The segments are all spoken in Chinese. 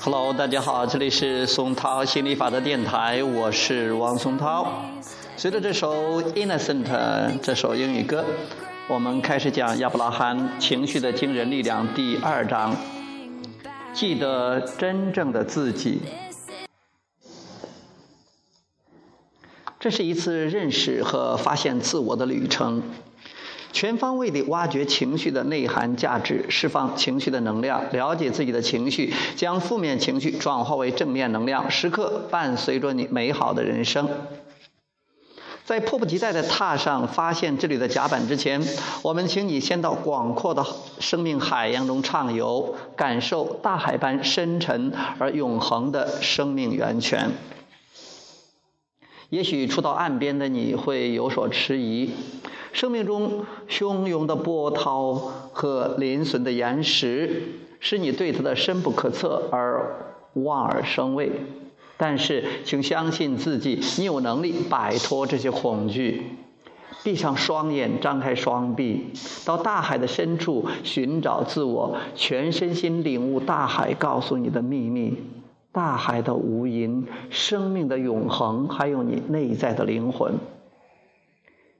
Hello，大家好，这里是松涛心理法的电台，我是王松涛。随着这首《Innocent》这首英语歌，我们开始讲亚伯拉罕情绪的惊人力量第二章。记得真正的自己。这是一次认识和发现自我的旅程，全方位地挖掘情绪的内涵价值，释放情绪的能量，了解自己的情绪，将负面情绪转化为正面能量，时刻伴随着你美好的人生。在迫不及待地踏上发现这里的甲板之前，我们请你先到广阔的生命海洋中畅游，感受大海般深沉而永恒的生命源泉。也许初到岸边的你会有所迟疑，生命中汹涌的波涛和临损的岩石，使你对它的深不可测而望而生畏。但是，请相信自己，你有能力摆脱这些恐惧。闭上双眼，张开双臂，到大海的深处寻找自我，全身心领悟大海告诉你的秘密。大海的无垠，生命的永恒，还有你内在的灵魂。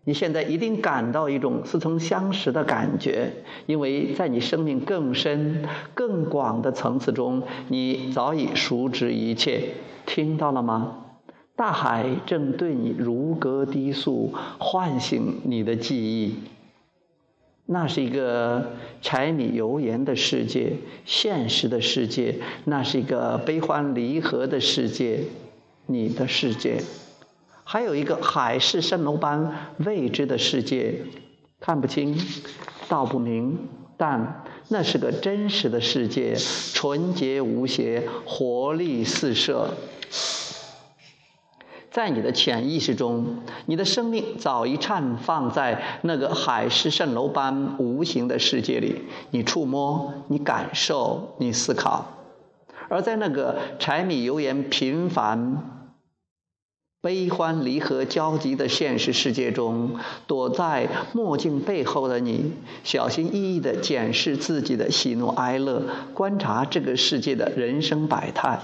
你现在一定感到一种似曾相识的感觉，因为在你生命更深、更广的层次中，你早已熟知一切。听到了吗？大海正对你如歌低诉，唤醒你的记忆。那是一个柴米油盐的世界，现实的世界；那是一个悲欢离合的世界，你的世界；还有一个海市蜃楼般未知的世界，看不清，道不明，但那是个真实的世界，纯洁无邪，活力四射。在你的潜意识中，你的生命早已绽放在那个海市蜃楼般无形的世界里。你触摸，你感受，你思考。而在那个柴米油盐、平凡、悲欢离合交集的现实世界中，躲在墨镜背后的你，小心翼翼地检视自己的喜怒哀乐，观察这个世界的人生百态。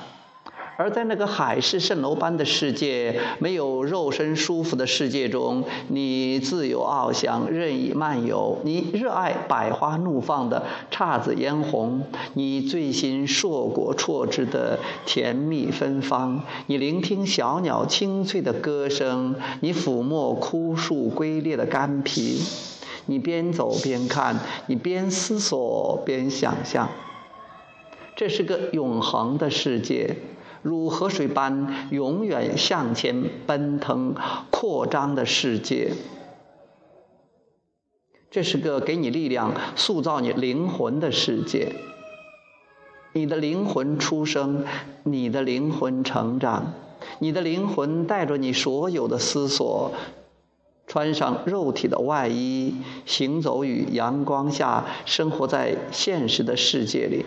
而在那个海市蜃楼般的世界，没有肉身舒服的世界中，你自由翱翔，任意漫游。你热爱百花怒放的姹紫嫣红，你醉心硕果错枝的甜蜜芬芳。你聆听小鸟清脆的歌声，你抚摸枯树龟裂的干皮。你边走边看，你边思索边想象。这是个永恒的世界。如河水般永远向前奔腾、扩张的世界，这是个给你力量、塑造你灵魂的世界。你的灵魂出生，你的灵魂成长，你的灵魂带着你所有的思索，穿上肉体的外衣，行走于阳光下，生活在现实的世界里。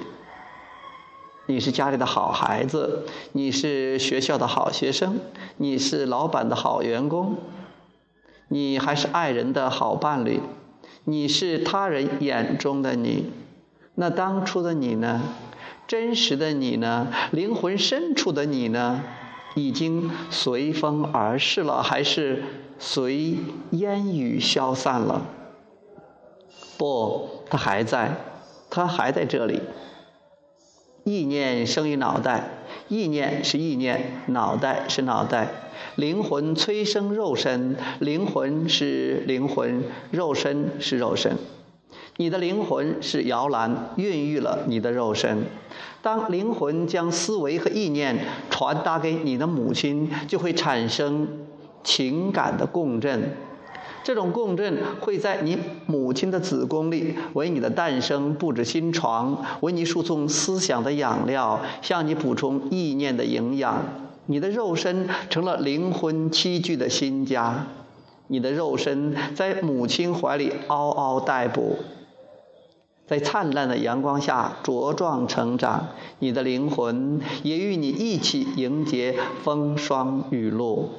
你是家里的好孩子，你是学校的好学生，你是老板的好员工，你还是爱人的好伴侣，你是他人眼中的你。那当初的你呢？真实的你呢？灵魂深处的你呢？已经随风而逝了，还是随烟雨消散了？不，他还在，他还在这里。意念生于脑袋，意念是意念，脑袋是脑袋，灵魂催生肉身，灵魂是灵魂，肉身是肉身。你的灵魂是摇篮，孕育了你的肉身。当灵魂将思维和意念传达给你的母亲，就会产生情感的共振。这种共振会在你母亲的子宫里为你的诞生布置新床，为你输送思想的养料，向你补充意念的营养。你的肉身成了灵魂栖居的新家，你的肉身在母亲怀里嗷嗷待哺，在灿烂的阳光下茁壮成长。你的灵魂也与你一起迎接风霜雨露。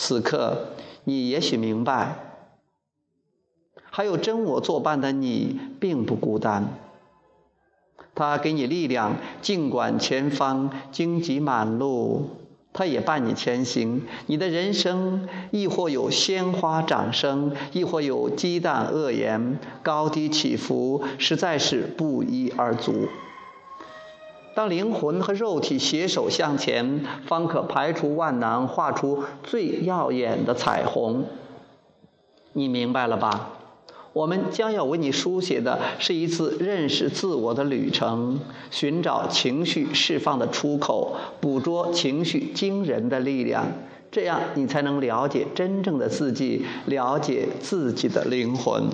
此刻。你也许明白，还有真我作伴的你，并不孤单。他给你力量，尽管前方荆棘满路，他也伴你前行。你的人生亦或有鲜花掌声，亦或有鸡蛋恶言，高低起伏，实在是不一而足。当灵魂和肉体携手向前，方可排除万难，画出最耀眼的彩虹。你明白了吧？我们将要为你书写的是一次认识自我的旅程，寻找情绪释放的出口，捕捉情绪惊人的力量，这样你才能了解真正的自己，了解自己的灵魂。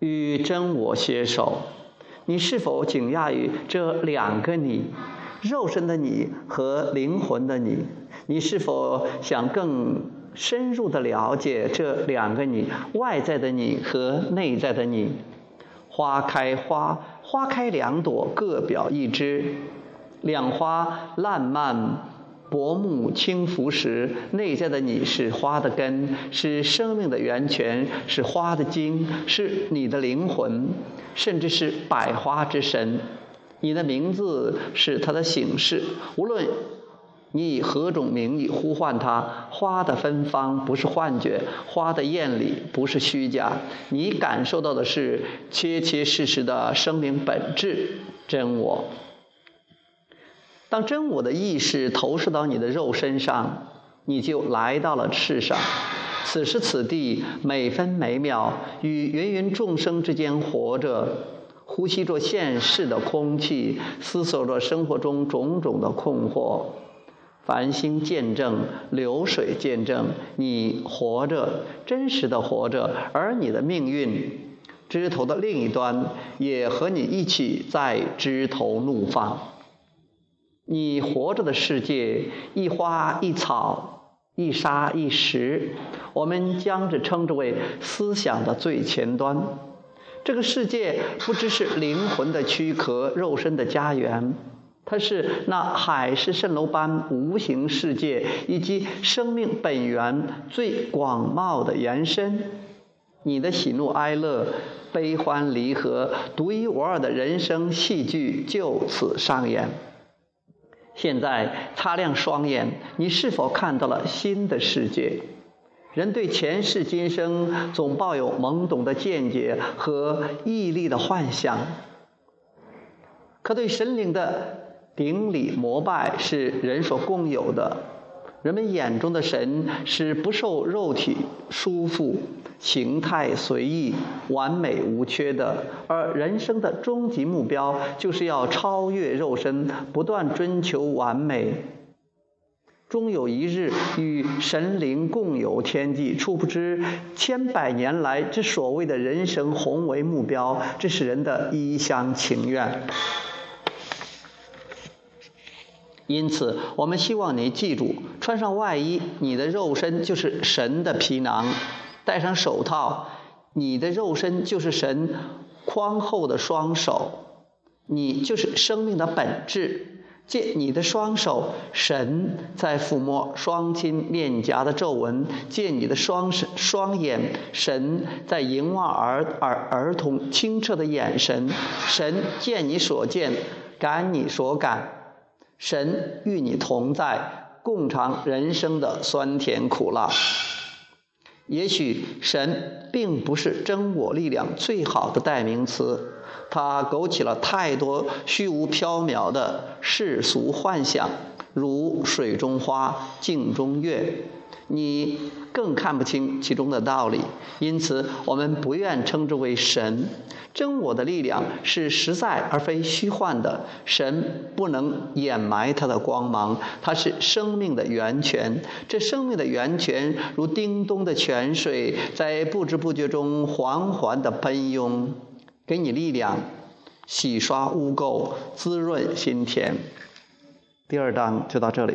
与真我携手，你是否惊讶于这两个你：肉身的你和灵魂的你？你是否想更深入的了解这两个你：外在的你和内在的你？花开花，花开两朵，各表一枝，两花烂漫。薄暮轻拂时，内在的你是花的根，是生命的源泉，是花的茎，是你的灵魂，甚至是百花之神。你的名字是它的形式，无论你以何种名义呼唤它，花的芬芳不是幻觉，花的艳丽不是虚假，你感受到的是切切实实的生命本质真我。当真我的意识投射到你的肉身上，你就来到了世上。此时此地，每分每秒与芸芸众生之间活着，呼吸着现世的空气，思索着生活中种种的困惑。繁星见证，流水见证，你活着，真实的活着，而你的命运，枝头的另一端，也和你一起在枝头怒放。你活着的世界，一花一草，一沙一石，我们将之称之为思想的最前端。这个世界不只是灵魂的躯壳、肉身的家园，它是那海市蜃楼般无形世界以及生命本源最广袤的延伸。你的喜怒哀乐、悲欢离合，独一无二的人生戏剧就此上演。现在擦亮双眼，你是否看到了新的世界？人对前世今生总抱有懵懂的见解和毅力的幻想，可对神灵的顶礼膜拜是人所共有的。人们眼中的神是不受肉体束缚、形态随意、完美无缺的，而人生的终极目标就是要超越肉身，不断追求完美，终有一日与神灵共有天际。殊不知，千百年来之所谓的人生宏伟目标，这是人的一厢情愿。因此，我们希望你记住：穿上外衣，你的肉身就是神的皮囊；戴上手套，你的肉身就是神宽厚的双手。你就是生命的本质。借你的双手，神在抚摸双亲面颊的皱纹；借你的双双眼，神在凝望儿儿儿童清澈的眼神。神见你所见，感你所感。神与你同在，共尝人生的酸甜苦辣。也许神并不是真我力量最好的代名词，它勾起了太多虚无缥缈的世俗幻想，如水中花、镜中月。你更看不清其中的道理，因此我们不愿称之为神。真我的力量是实在而非虚幻的，神不能掩埋它的光芒，它是生命的源泉。这生命的源泉如叮咚的泉水，在不知不觉中缓缓地奔涌，给你力量，洗刷污垢，滋润心田。第二章就到这里。